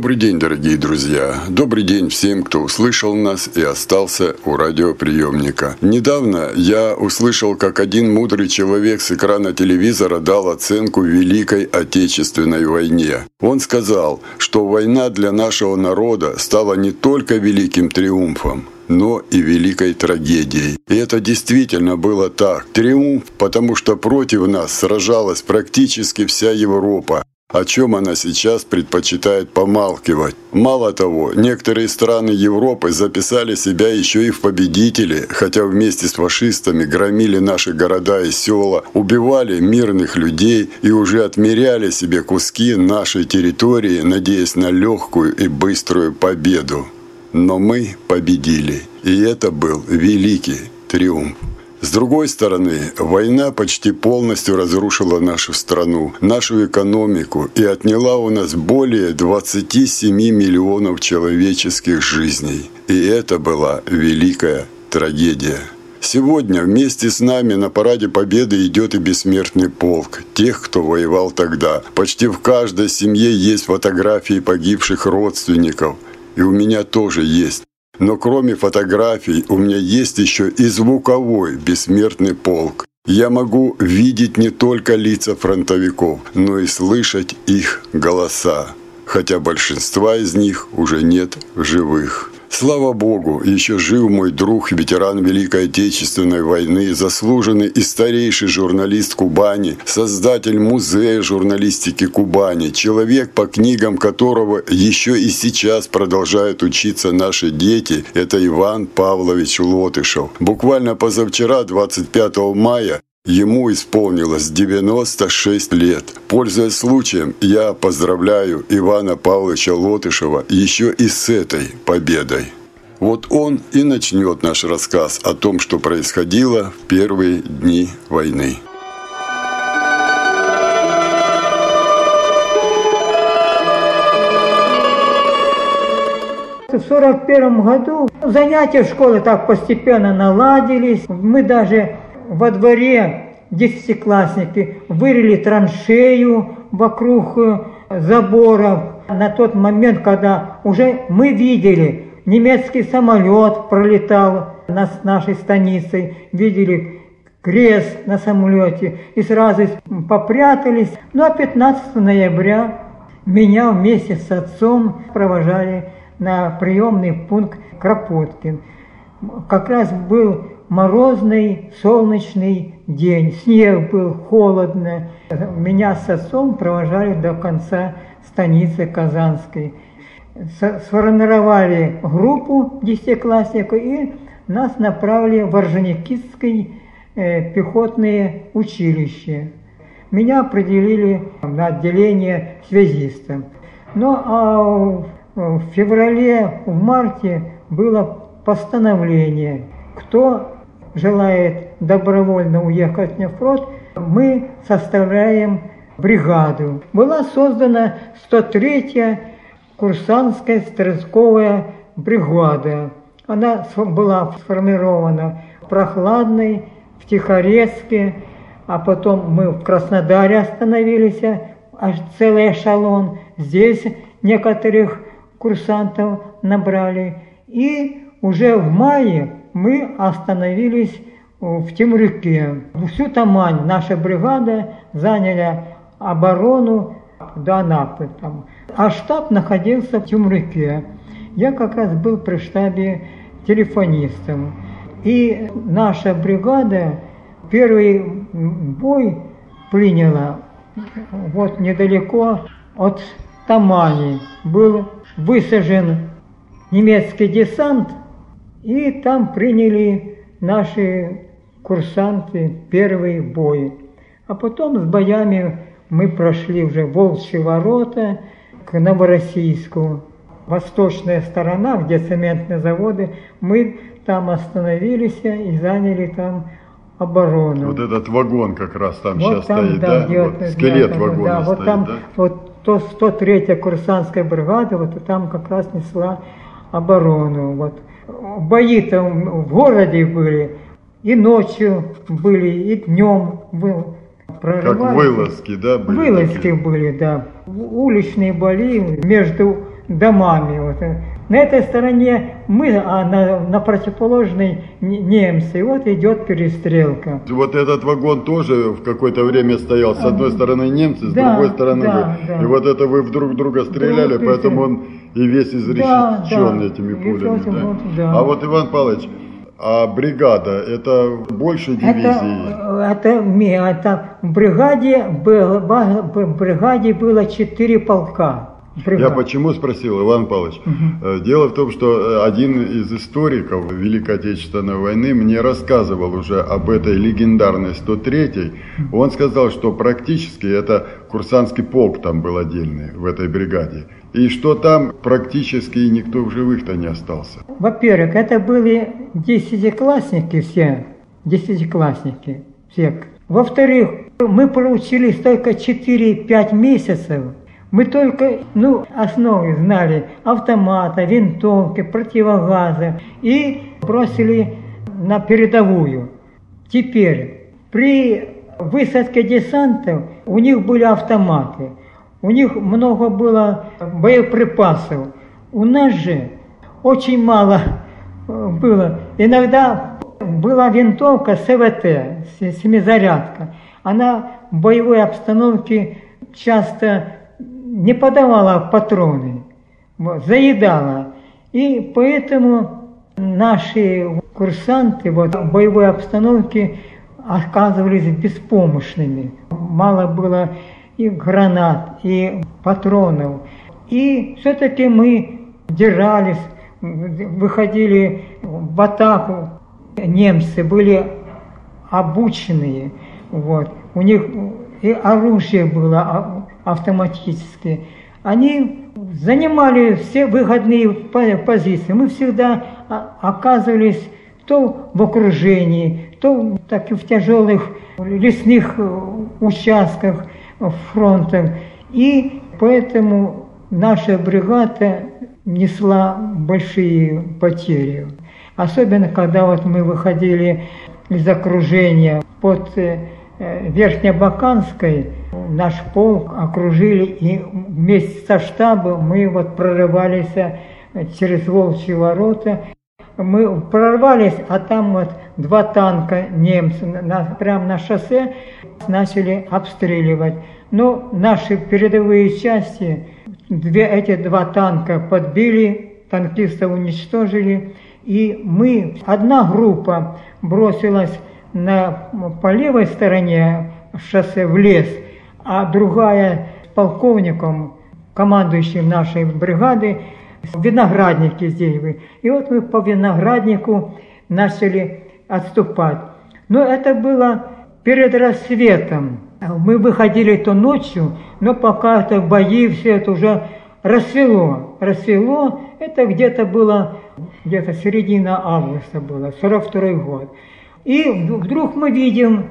Добрый день, дорогие друзья. Добрый день всем, кто услышал нас и остался у радиоприемника. Недавно я услышал, как один мудрый человек с экрана телевизора дал оценку Великой Отечественной войне. Он сказал, что война для нашего народа стала не только великим триумфом, но и великой трагедией. И это действительно было так. Триумф, потому что против нас сражалась практически вся Европа, о чем она сейчас предпочитает помалкивать. Мало того, некоторые страны Европы записали себя еще и в победители, хотя вместе с фашистами громили наши города и села, убивали мирных людей и уже отмеряли себе куски нашей территории, надеясь на легкую и быструю победу. Но мы победили, и это был великий триумф. С другой стороны, война почти полностью разрушила нашу страну, нашу экономику и отняла у нас более 27 миллионов человеческих жизней. И это была великая трагедия. Сегодня вместе с нами на параде Победы идет и бессмертный полк, тех, кто воевал тогда. Почти в каждой семье есть фотографии погибших родственников. И у меня тоже есть. Но кроме фотографий у меня есть еще и звуковой бессмертный полк. Я могу видеть не только лица фронтовиков, но и слышать их голоса, хотя большинства из них уже нет в живых. Слава Богу, еще жив мой друг, ветеран Великой Отечественной войны, заслуженный и старейший журналист Кубани, создатель музея журналистики Кубани, человек, по книгам которого еще и сейчас продолжают учиться наши дети, это Иван Павлович Лотышев. Буквально позавчера, 25 мая, Ему исполнилось 96 лет. Пользуясь случаем, я поздравляю Ивана Павловича Лотышева еще и с этой победой. Вот он и начнет наш рассказ о том, что происходило в первые дни войны. В сорок первом году занятия в школе так постепенно наладились. Мы даже во дворе десятиклассники вырыли траншею вокруг э, заборов. На тот момент, когда уже мы видели, немецкий самолет пролетал над нашей станицей, видели крест на самолете и сразу попрятались. Ну а 15 ноября меня вместе с отцом провожали на приемный пункт Кропоткин. Как раз был морозный, солнечный день. Снег был, холодно. Меня с отцом провожали до конца станицы Казанской. Сформировали группу десятиклассников и нас направили в Орджоникидское э, пехотное училище. Меня определили на отделение связиста. Ну а в феврале, в марте было постановление, кто желает добровольно уехать на фронт, мы составляем бригаду. Была создана 103-я курсантская стрелковая бригада. Она была сформирована в Прохладной, в Тихорецке, а потом мы в Краснодаре остановились, аж целый эшелон. Здесь некоторых курсантов набрали. И уже в мае мы остановились в Темрюке. Всю Тамань наша бригада заняла оборону до Анапы. Там. А штаб находился в Темрюке. Я как раз был при штабе телефонистом. И наша бригада первый бой приняла вот недалеко от Тамани. Был высажен немецкий десант – и там приняли наши курсанты первый бой. А потом с боями мы прошли уже Волчьи ворота к Новороссийску. Восточная сторона, где цементные заводы, мы там остановились и заняли там оборону. Вот этот вагон как раз там вот сейчас там, стоит, да? да? где Вот вот, скелет да, вагона да, вот стоит, там, да? вот то 103-я курсантская бригада, вот там как раз несла оборону. Вот. Бои там в городе были, и ночью были, и днем был. Как Прорывались. вылазки, да, были Вылазки такие? были, да. Уличные бои между домами. Вот. На этой стороне мы, а на, на противоположной немцы. И вот идет перестрелка. Вот этот вагон тоже в какое-то время стоял. С одной стороны немцы, с Да, другой стороны да, вы. да. И вот это вы друг друга стреляли, Друг поэтому он и весь изрешечен да. этими пулями. да? вот, да. А вот, Иван Павлович, а бригада, это больше дивизии? Это, это, это в бригаде было, в бригаде было четыре полка. Я почему спросил, Иван Павлович? Э, Дело в том, что э, один из историков Великой Отечественной войны мне рассказывал уже об этой легендарной 103-й. Он сказал, что практически это курсантский полк там был отдельный в этой бригаде. И что там практически никто в живых-то не остался. Во-первых, это были десятиклассники все, десятиклассники все. Во-вторых, мы проучились только 4-5 месяцев. Мы только, ну, основы знали автомата, винтовки, противогазы и бросили на передовую. Теперь при высадке десантов у них были автоматы, у них много было боеприпасов. У нас же очень мало э, было. Иногда была винтовка СВТ, семизарядка. Она в боевой обстановке часто не подавала патроны, вот, заедала. И поэтому наши курсанты вот, в боевой обстановке оказывались беспомощными. Мало было и гранат, и патронов. И все-таки мы держались, выходили в атаку. Немцы были обученные, вот. у них и оружие было а- автоматическое. Они занимали все выгодные по- позиции. Мы всегда а- оказывались то в окружении, то так и в тяжелых лесных участках фронта. И поэтому наша бригада несла большие потери. Особенно, когда вот мы выходили из окружения под э, Верхнебаканской, наш полк окружили, и вместе со штабом мы вот прорывались э, через Волчьи ворота. Мы прорвались, а там вот два танка немцы на, прямо на шоссе начали обстреливать. Но наши передовые части, две, эти два танка подбили, танкистов уничтожили. И мы, одна группа бросилась на, по левой стороне шоссе в лес, а другая полковником, командующим нашей бригады, виноградники здесь. И вот мы по винограднику начали отступать. Но это было перед рассветом. Мы выходили то ночью, но пока это бои, все это уже рассвело. Рассвело, это где-то было, где-то середина августа было, 42 год. И вдруг мы видим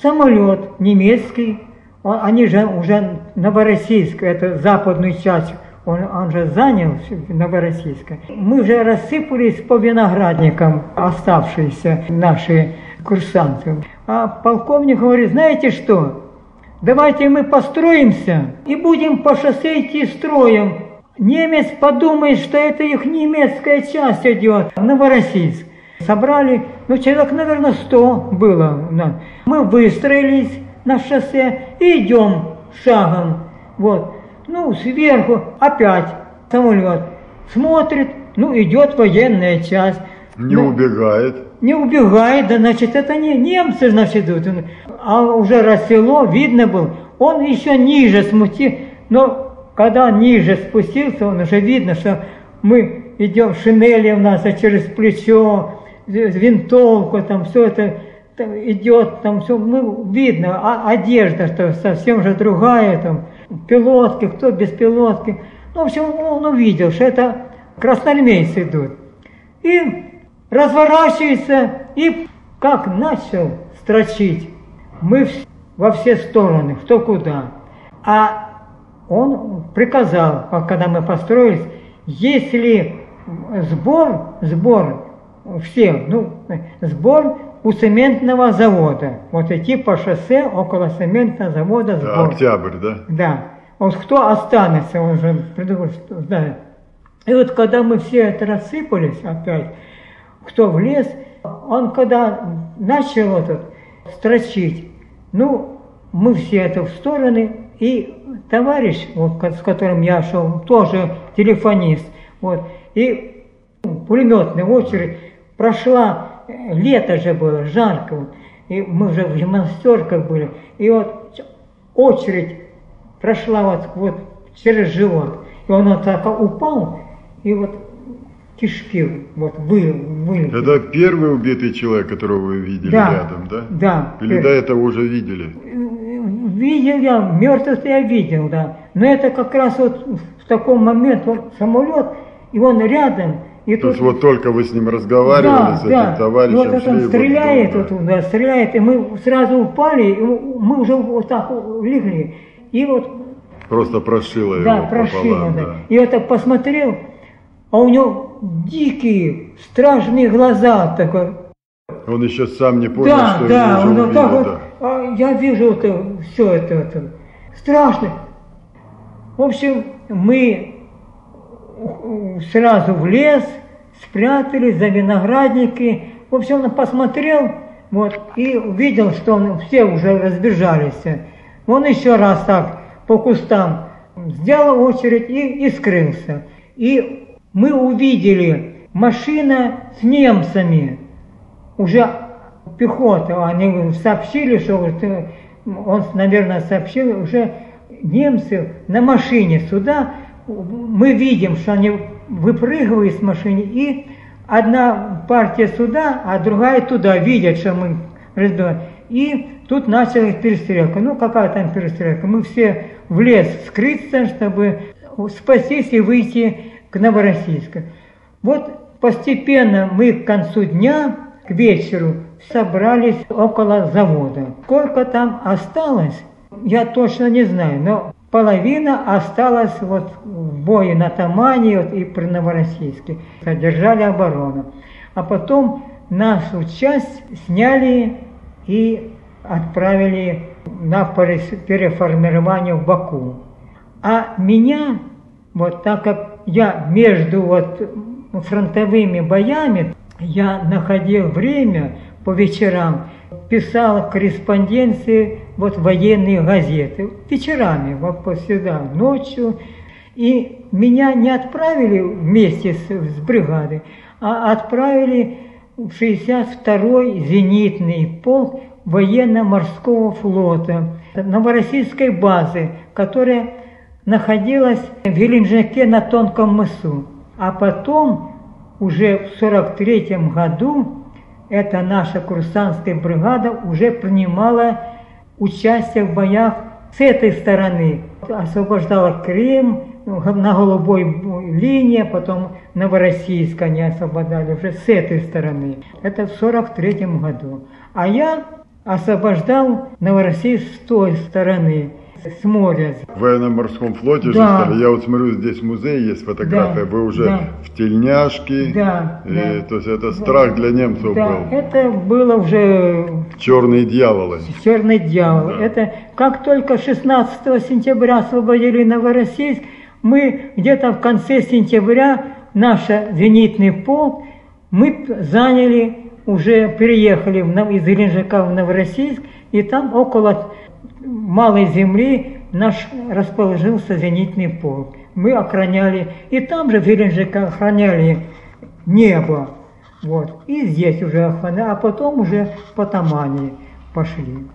самолет немецкий, они же уже Новороссийск, это западную часть, он, он же занял Новороссийск. Мы же рассыпались по виноградникам, оставшиеся наши курсанты. А полковник говорит, знаете что, давайте мы построимся и будем по шоссе идти строем. Немец подумает, что это их немецкая часть идет Новороссийск. Собрали, ну, человек, наверное, 100 было. Мы выстроились на шоссе и идем шагом. Вот. Ну, сверху опять самолет. Смотрит, ну, идет военная часть. Не Ну, убегает. не убегает, да, значит, это не немцы, значит, идут. А уже рассвело, видно было, он еще ниже смутил, но когда ниже спустился, он уже видно, что мы идем, шинели у нас а через плечо, винтовку, там все это идет, там все, ну, видно, а одежда что совсем же другая, там, пилотки, кто без пилотки. Ну, в общем, он увидел, что это красноармейцы идут. И разворачивается, и как начал строчить. Мы во все стороны, кто куда. А он приказал, когда мы построились, если сбор, сбор всех, ну, сбор у цементного завода. Вот идти по шоссе около цементного завода сбор. Да, октябрь, да? Да. Вот кто останется, он же что знает. И вот когда мы все это рассыпались опять, кто в лес, он когда начал этот строчить, ну, мы все это в стороны, и товарищ, вот, с которым я шел, тоже телефонист, вот, и пулеметная очередь прошла, лето же было, жарко, вот, и мы уже в гимнастерках были, и вот очередь прошла вот, вот через живот, и он вот так упал, и вот кишки вот вы, вы. Это первый убитый человек, которого вы видели да, рядом, да? Да. Или до этого уже видели? Видел я, мертвых я видел, да. Но это как раз вот в таком моменте, вот самолет, и он рядом, и То тут... есть вот только вы с ним разговаривали, да, с этим да. товарищем, И вот это он стреляет, вот, вот, да, стреляет, и мы сразу упали, и мы уже вот так легли. И вот Просто прошило его да, прошило, пополам, да. И я так посмотрел, а у него дикие, страшные глаза такой. Он еще сам не понял, да, что да, его он вот так убили, вот, а я вижу это, все это, это, страшно. В общем, мы сразу в лес, спрятались за виноградники. В общем, он посмотрел, вот, и увидел, что он, все уже разбежались. Он еще раз так по кустам сделал очередь и, и скрылся. И мы увидели машина с немцами, уже пехота, они сообщили, что э, он, наверное, сообщил, уже немцы на машине сюда, мы видим, что они выпрыгивают с машины, и одна партия сюда, а другая туда, видят, что мы разбиваем. И тут началась перестрелка. Ну, какая там перестрелка? Мы все в лес скрыться, чтобы спастись и выйти к Новороссийску. Вот постепенно мы к концу дня, к вечеру, собрались около завода. Сколько там осталось, я точно не знаю, но половина осталась вот в бою на Тамане вот, и при Новороссийске. Держали оборону. А потом нашу часть сняли и отправили на переформирование в Баку. А меня, вот так как я между вот фронтовыми боями, я находил время по вечерам, писал корреспонденции вот военные газеты, вечерами, вот всегда, ночью. И меня не отправили вместе с, с бригадой, а отправили в 62-й зенитный полк военно-морского флота Новороссийской базы, которая находилась в Геленджике на Тонком мысу. А потом, уже в 43 году, эта наша курсантская бригада уже принимала участие в боях с этой стороны. Освобождала Крым, на голубой линии, потом Новороссийск они освобождали уже с этой стороны. Это в 43 году. А я освобождал Новороссийск с той стороны, с моря. В военно-морском флоте Да. же стали. Я вот смотрю, здесь музей есть фотография. Да, Вы уже да. в тельняшке. Да, И, да. То есть это страх для немцев Да, был. это было уже Черные дьяволы. черный дьявол. Да. Это как только 16 сентября освободили Новороссийск, мы где-то в конце сентября, наш зенитный полк, мы заняли, уже переехали из Геленджика в Новороссийск, и там около малой земли наш расположился зенитный полк. Мы охраняли, и там же в Геленджике охраняли небо. Вот. И здесь уже охраняли, а потом уже по Тамане пошли.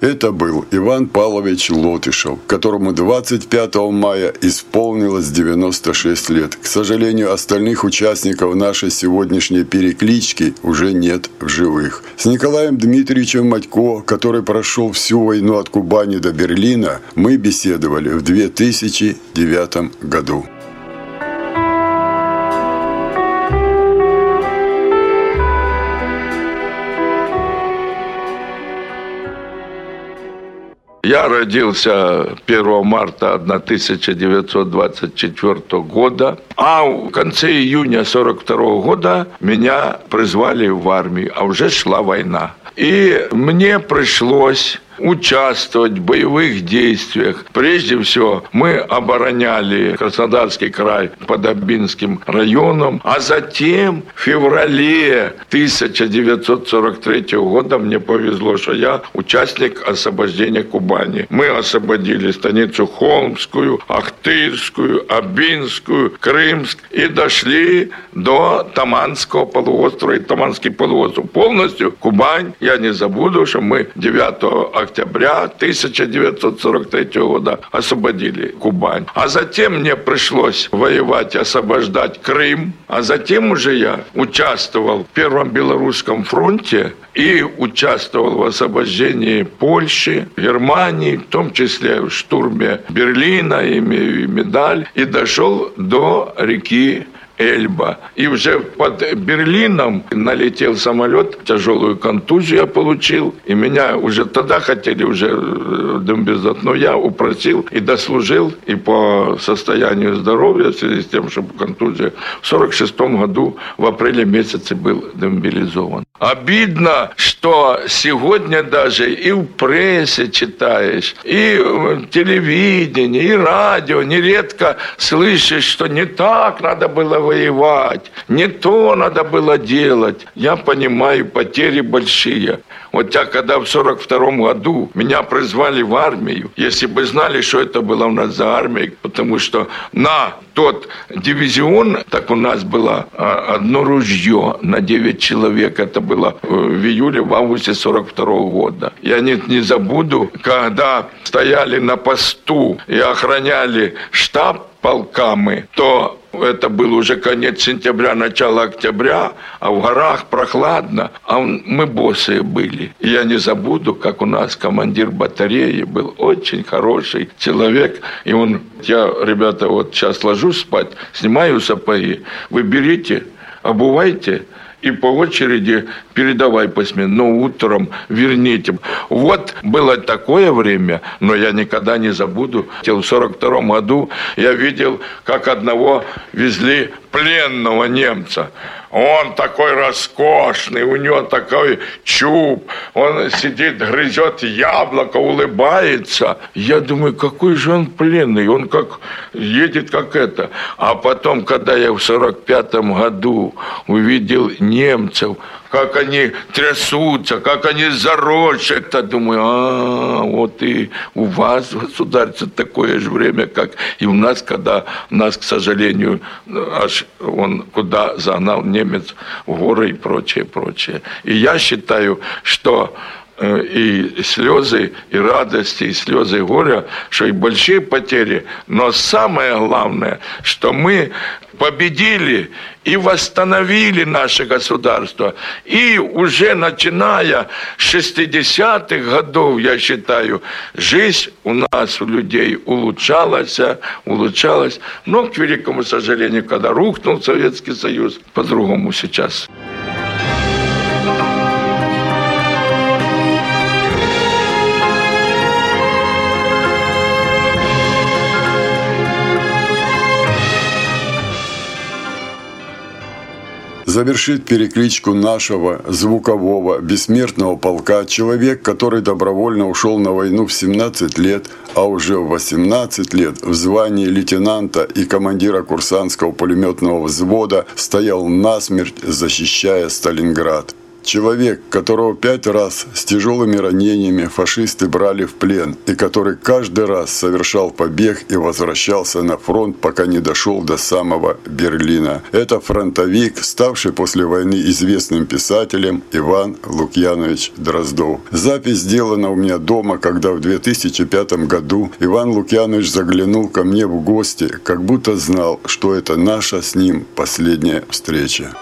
Это был Иван Павлович Лотышев, которому 25 мая исполнилось 96 лет. К сожалению, остальных участников нашей сегодняшней переклички уже нет в живых. С Николаем Дмитриевичем Матько, который прошел всю войну от Кубани до Берлина, мы беседовали в 2009 году. Я родился 1 марта 1924 года, а в конце июня 1942 года меня призвали в армию, а уже шла война. И мне пришлось участвовать в боевых действиях. Прежде всего, мы обороняли Краснодарский край под Абинским районом, а затем в феврале 1943 года мне повезло, что я участник освобождения Кубани. Мы освободили станицу Холмскую, Ахтырскую, Абинскую, Крымск и дошли до Таманского полуострова и Таманский полуостров. Полностью Кубань, я не забуду, что мы 9 октября октября 1943 года освободили Кубань. А затем мне пришлось воевать, освобождать Крым. А затем уже я участвовал в Первом Белорусском фронте и участвовал в освобождении Польши, Германии, в том числе в штурме Берлина, имею медаль, и дошел до реки Эльба. И уже под Берлином налетел самолет, тяжелую контузию я получил. И меня уже тогда хотели уже э, дембизать, но я упросил и дослужил. И по состоянию здоровья, в связи с тем, что контузия, в 46 году в апреле месяце был демобилизован. Обидно, что сегодня даже и в прессе читаешь, и в телевидении, и радио нередко слышишь, что не так надо было воевать, не то надо было делать. Я понимаю, потери большие. Вот я когда в 42 году меня призвали в армию, если бы знали, что это было у нас за армия, потому что на тот дивизион, так у нас было а, одно ружье на 9 человек, это было э, в июле, в августе 42 года. Я не, не забуду, когда стояли на посту и охраняли штаб полками, то это был уже конец сентября, начало октября, а в горах прохладно, а мы босые были. Я не забуду, как у нас командир батареи был очень хороший человек, и он, я, ребята, вот сейчас ложусь спать, снимаю сапоги, вы берите, обувайте, и по очереди передавай посмен, но утром верните. Вот было такое время, но я никогда не забуду. В 42 году я видел, как одного везли пленного немца. Он такой роскошный, у него такой чуб, он сидит, грызет яблоко, улыбается. Я думаю, какой же он пленный, он как едет как это. А потом, когда я в 45 году увидел немцев, как они трясутся, как они зарочат. Я думаю, а, вот и у вас, государство, такое же время, как и у нас, когда нас, к сожалению, аж он куда загнал немец в горы и прочее, прочее. И я считаю, что и слезы, и радости, и слезы горя, что и большие потери, но самое главное, что мы победили и восстановили наше государство. И уже начиная с 60-х годов, я считаю, жизнь у нас, у людей, улучшалась, улучшалась. Но, к великому сожалению, когда рухнул Советский Союз, по-другому сейчас. Завершит перекличку нашего звукового бессмертного полка человек, который добровольно ушел на войну в 17 лет, а уже в 18 лет в звании лейтенанта и командира курсантского пулеметного взвода стоял насмерть, защищая Сталинград. Человек, которого пять раз с тяжелыми ранениями фашисты брали в плен и который каждый раз совершал побег и возвращался на фронт, пока не дошел до самого Берлина. Это фронтовик, ставший после войны известным писателем Иван Лукьянович Дроздов. Запись сделана у меня дома, когда в 2005 году Иван Лукьянович заглянул ко мне в гости, как будто знал, что это наша с ним последняя встреча.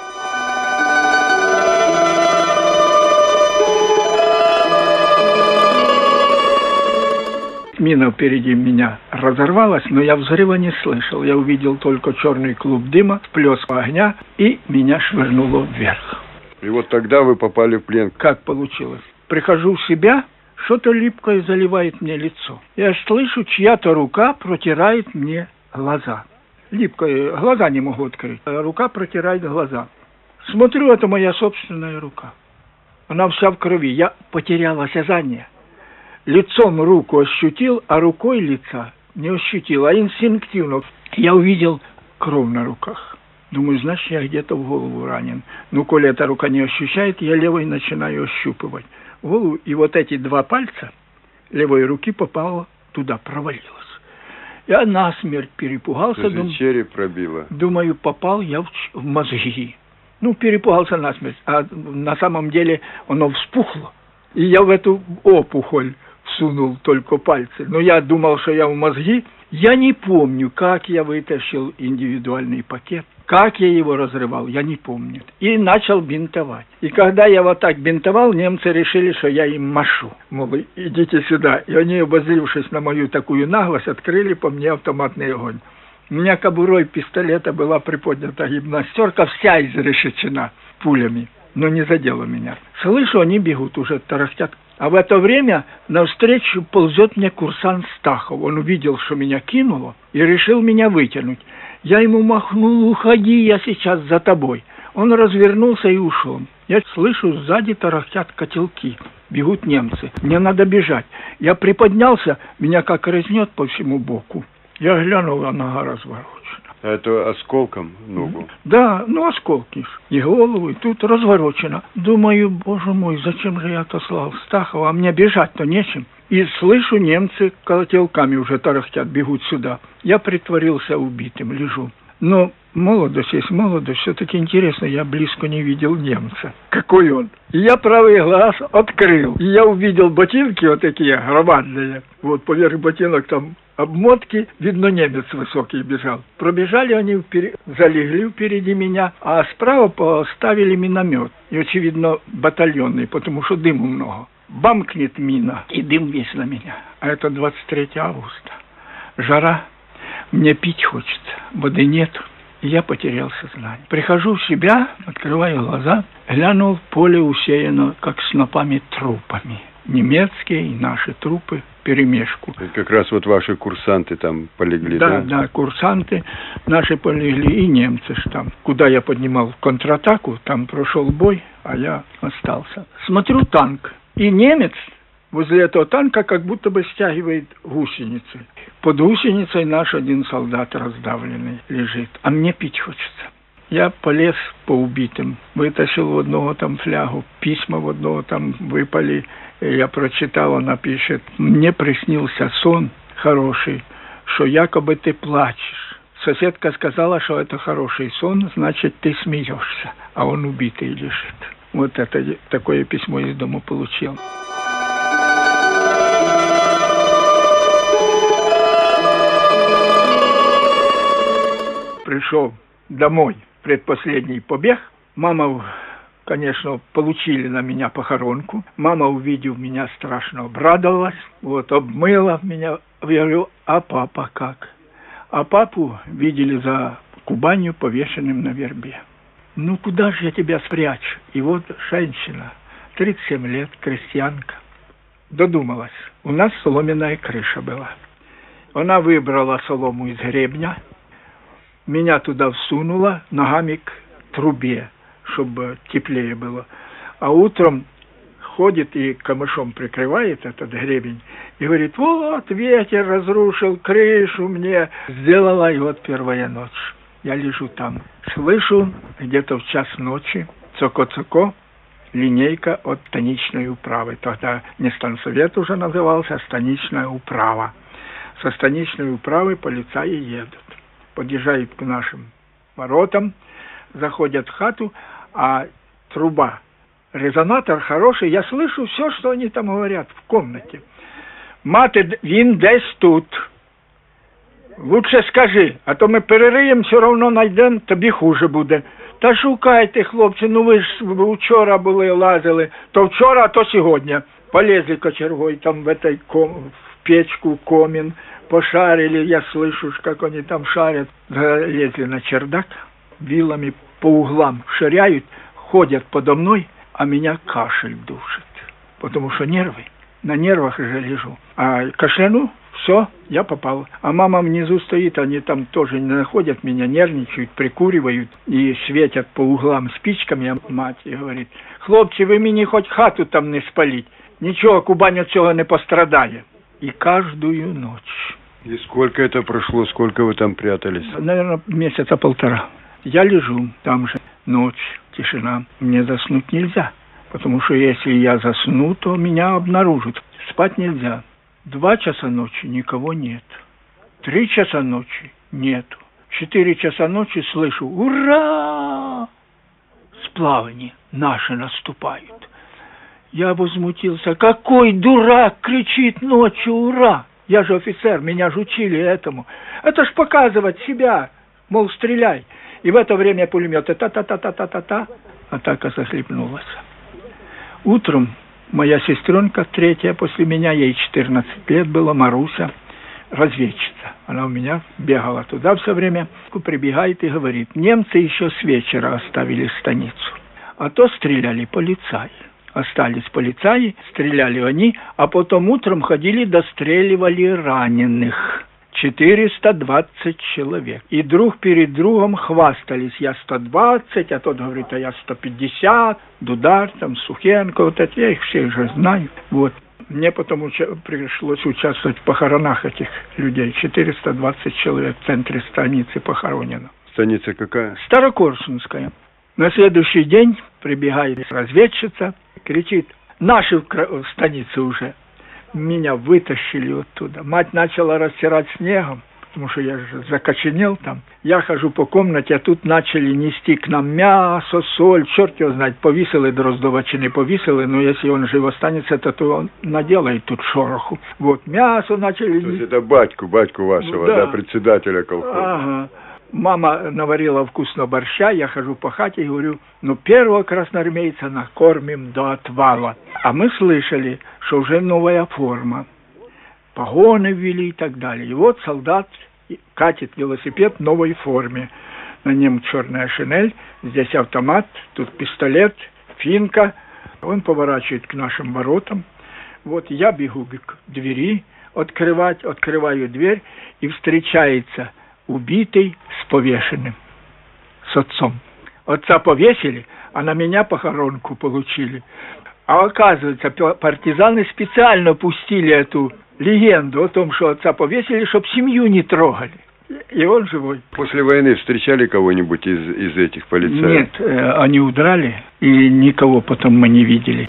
Мина впереди меня разорвалась, но я взрыва не слышал. Я увидел только черный клуб дыма, плеск огня, и меня швырнуло вверх. И вот тогда вы попали в плен. Как получилось? Прихожу в себя, что-то липкое заливает мне лицо. Я слышу, чья-то рука протирает мне глаза. Липкое, глаза не могу открыть. Рука протирает глаза. Смотрю, это моя собственная рука. Она вся в крови. Я потерял осязание лицом руку ощутил, а рукой лица не ощутил, а инстинктивно. Я увидел кровь на руках. Думаю, значит, я где-то в голову ранен. Ну, коли эта рука не ощущает, я левой начинаю ощупывать голову. И вот эти два пальца левой руки попало туда, провалилось. Я насмерть перепугался. Дум... череп пробило. Думаю, попал я в, в мозги. Ну, перепугался насмерть. А на самом деле оно вспухло. И я в эту опухоль сунул только пальцы. Но я думал, что я в мозги. Я не помню, как я вытащил индивидуальный пакет, как я его разрывал, я не помню. И начал бинтовать. И когда я вот так бинтовал, немцы решили, что я им машу. Мол, идите сюда. И они, обозрившись на мою такую наглость, открыли по мне автоматный огонь. У меня кобурой пистолета была приподнята гимнастерка, вся изрешечена пулями, но не задела меня. Слышу, они бегут уже, тарахтят а в это время навстречу ползет мне курсант Стахов. Он увидел, что меня кинуло, и решил меня вытянуть. Я ему махнул, уходи, я сейчас за тобой. Он развернулся и ушел. Я слышу, сзади тарахтят котелки. Бегут немцы. Мне надо бежать. Я приподнялся, меня как разнет по всему боку. Я глянул, а нога разворот. А это осколком ногу? Да, ну осколки. И голову, и тут разворочено. Думаю, боже мой, зачем же я отослал Стахова, а мне бежать-то нечем. И слышу, немцы колотелками уже тарахтят, бегут сюда. Я притворился убитым, лежу. Но молодость есть молодость, все-таки интересно, я близко не видел немца. Какой он? И я правый глаз открыл. И я увидел ботинки вот такие громадные. Вот поверх ботинок там обмотки, видно, немец высокий бежал. Пробежали они, впер... залегли впереди меня, а справа поставили миномет. И, очевидно, батальонный, потому что дыму много. Бамкнет мина, и дым весь на меня. А это 23 августа. Жара, мне пить хочется, воды нет. Я потерял сознание. Прихожу в себя, открываю глаза, глянул, поле усеяно, как снопами трупами. Немецкие и наши трупы перемешку. Как раз вот ваши курсанты там полегли, да? Да, да, курсанты наши полегли и немцы ж там. Куда я поднимал контратаку, там прошел бой, а я остался. Смотрю танк, и немец возле этого танка как будто бы стягивает гусеницы. Под гусеницей наш один солдат раздавленный лежит, а мне пить хочется. Я полез по убитым, вытащил в одного там флягу, письма в одного там выпали, я прочитал, она пишет, мне приснился сон хороший, что якобы ты плачешь. Соседка сказала, что это хороший сон, значит, ты смеешься, а он убитый лежит. Вот это такое письмо из дома получил. Пришел домой, предпоследний побег. Мама конечно, получили на меня похоронку. Мама, увидев меня, страшно обрадовалась, вот, обмыла меня. Я говорю, а папа как? А папу видели за Кубанью повешенным на вербе. Ну, куда же я тебя спрячу? И вот женщина, 37 лет, крестьянка, додумалась. У нас соломенная крыша была. Она выбрала солому из гребня, меня туда всунула ногами к трубе чтобы теплее было. А утром ходит и камышом прикрывает этот гребень и говорит, вот ветер разрушил крышу мне, сделала, и вот первая ночь. Я лежу там, слышу где-то в час ночи, цоко-цоко, линейка от станичной управы. Тогда не станцовет уже назывался, а станичная управа. Со станичной управы полицаи едут. Подъезжают к нашим воротам, заходят в хату, а труба, резонатор хороший, я слышу все, что они там говорят в комнате. Мати, він десь тут. Лучше скажи, а то ми перериємо, все одно знайдемо, тобі хуже буде. Та шукайте, хлопці, ну ви ж вчора були, лазили, то вчора, а то сьогодні. Полезли кочергой там в этой ком, в печку, комин, пошарили, я слышу, как они там шарят. Залезли на чердак, вилами по углам ширяют, ходят подо мной, а меня кашель душит, потому что нервы, на нервах же лежу. А кашляну, все, я попал. А мама внизу стоит, они там тоже не находят меня, нервничают, прикуривают и светят по углам спичками. А мать говорит, хлопці, ви мені хоч хату там не спаліть. Нічого, Кубань от цього не пострадає. И каждую ночь. И сколько это прошло, сколько вы там прятались? Наверное, месяца полтора. Я лежу там же, ночь, тишина. Мне заснуть нельзя, потому что если я засну, то меня обнаружат. Спать нельзя. Два часа ночи никого нет. Три часа ночи нету. Четыре часа ночи слышу «Ура!» Сплавни наши наступают. Я возмутился. Какой дурак кричит ночью «Ура!» Я же офицер, меня же учили этому. Это ж показывать себя, мол, стреляй. И в это время пулеметы та-та-та-та-та-та-та. Атака захлебнулась. Утром моя сестренка, третья после меня, ей 14 лет было, Маруся, разведчица. Она у меня бегала туда все время, прибегает и говорит, немцы еще с вечера оставили станицу, а то стреляли полицаи. Остались полицаи, стреляли они, а потом утром ходили, достреливали раненых. 420 человек. И друг перед другом хвастались. Я 120, а тот говорит, а я 150. Дудар, там, Сухенко, вот эти, я их всех же знаю. Вот. Мне потом уча- пришлось участвовать в похоронах этих людей. 420 человек в центре станицы похоронено. Станица какая? Старокорсунская. На следующий день прибегает разведчица, кричит, наши в, станице уже. Меня вытащили оттуда. Мать начала растирать снегом, потому что я же закоченел там. Я хожу по комнате, а тут начали нести к нам мясо, соль, черт его знает, повесили Дроздова чи не повесили, но если он жив останется, то, то он наделает тут шороху. Вот, мясо начали То есть это батьку, батьку вашего, Да. да, председателя колхоза. Ага. Мама наварила вкусно борща, я хожу по хате и говорю, ну первого красноармейца накормим до отвала. А мы слышали, что уже новая форма, погоны ввели и так далее. И вот солдат катит велосипед в новой форме. На нем черная шинель, здесь автомат, тут пистолет, финка. Он поворачивает к нашим воротам. Вот я бегу к двери, открывать, открываю дверь, и встречается убитый с повешенным, с отцом. Отца повесили, а на меня похоронку получили. А оказывается, партизаны специально пустили эту легенду о том, что отца повесили, чтобы семью не трогали. И он живой. После войны встречали кого-нибудь из, из этих полицаев? Нет, э, они удрали, и никого потом мы не видели.